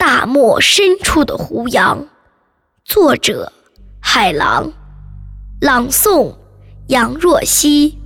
大漠深处的胡杨，作者海狼，朗诵杨若曦。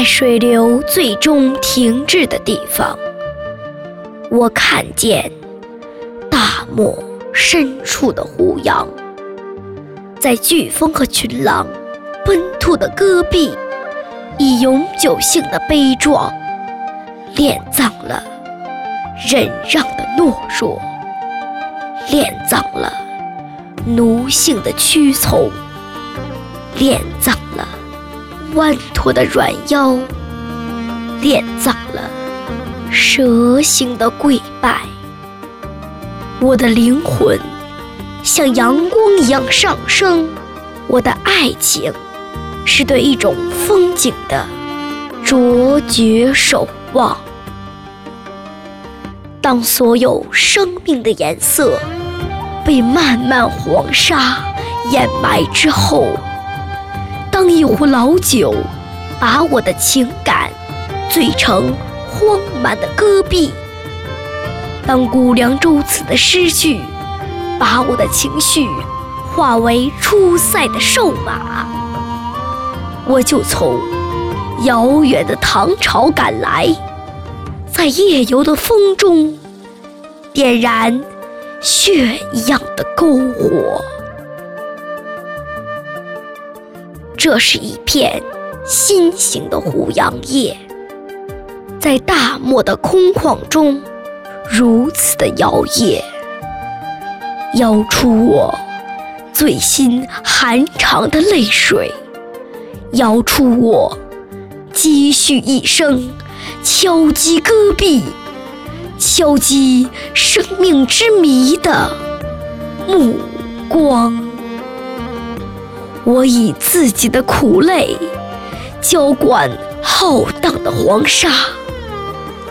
在水流最终停滞的地方，我看见大漠深处的胡杨，在飓风和群狼奔突的戈壁，以永久性的悲壮，殓葬了忍让的懦弱，殓葬了奴性的屈从，殓葬了。弯驼的软腰，殓葬了蛇形的跪拜。我的灵魂像阳光一样上升。我的爱情是对一种风景的卓绝守望。当所有生命的颜色被漫漫黄沙掩埋之后。当一壶老酒把我的情感醉成荒蛮的戈壁，当古凉州词的诗句把我的情绪化为出塞的瘦马，我就从遥远的唐朝赶来，在夜游的风中点燃血一样的篝火。这是一片新型的胡杨叶，在大漠的空旷中如此的摇曳，摇出我最心寒长的泪水，摇出我积蓄一生敲击戈壁、敲击生命之谜的目光。我以自己的苦泪浇灌浩荡的黄沙，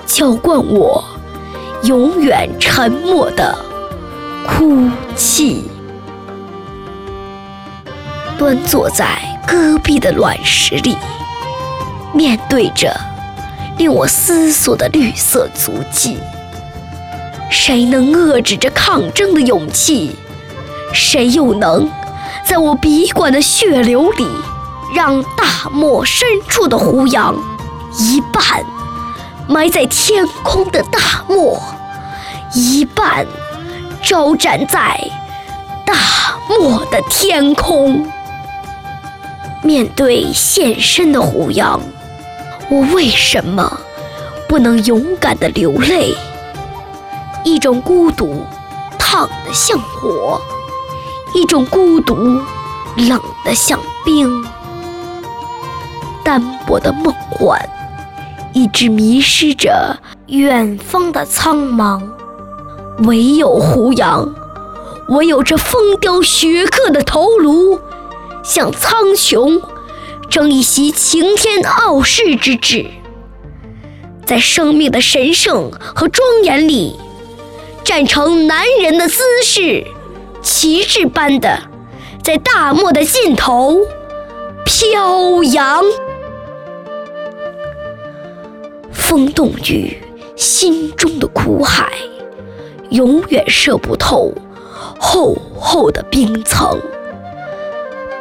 浇灌我永远沉默的哭泣。端坐在戈壁的卵石里，面对着令我思索的绿色足迹，谁能遏制这抗争的勇气？谁又能？在我笔管的血流里，让大漠深处的胡杨一半埋在天空的大漠，一半招展在大漠的天空。面对现身的胡杨，我为什么不能勇敢地流泪？一种孤独，烫得像火。一种孤独，冷得像冰，单薄的梦幻，一直迷失着远方的苍茫。唯有胡杨，唯有这风雕雪刻的头颅，向苍穹争一席擎天傲世之志，在生命的神圣和庄严里，站成男人的姿势。旗帜般的，在大漠的尽头飘扬。风冻于心中的苦海，永远射不透厚厚的冰层。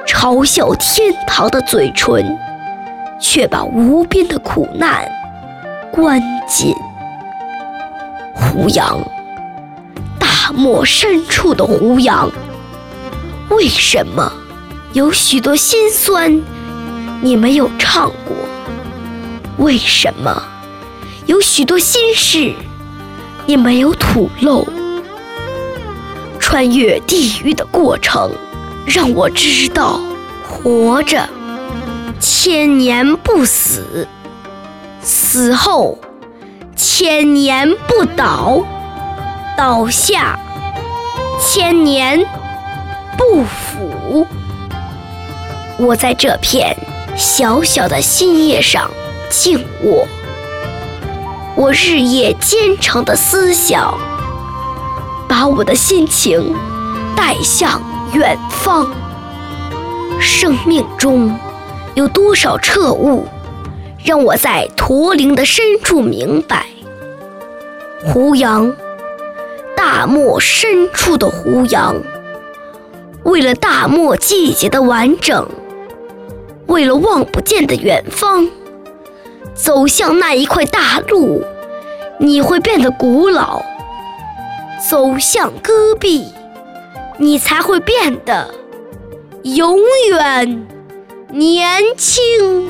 嘲笑天堂的嘴唇，却把无边的苦难关紧。胡杨。大漠深处的胡杨，为什么有许多心酸你没有唱过？为什么有许多心事你没有吐露？穿越地狱的过程，让我知道活着千年不死，死后千年不倒。倒下，千年不腐。我在这片小小的新叶上静卧，我日夜兼程的思想，把我的心情带向远方。生命中有多少彻悟，让我在驼铃的深处明白。胡杨，大漠深处的胡杨，为了大漠季节的完整，为了望不见的远方，走向那一块大陆，你会变得古老；走向戈壁，你才会变得永远年轻。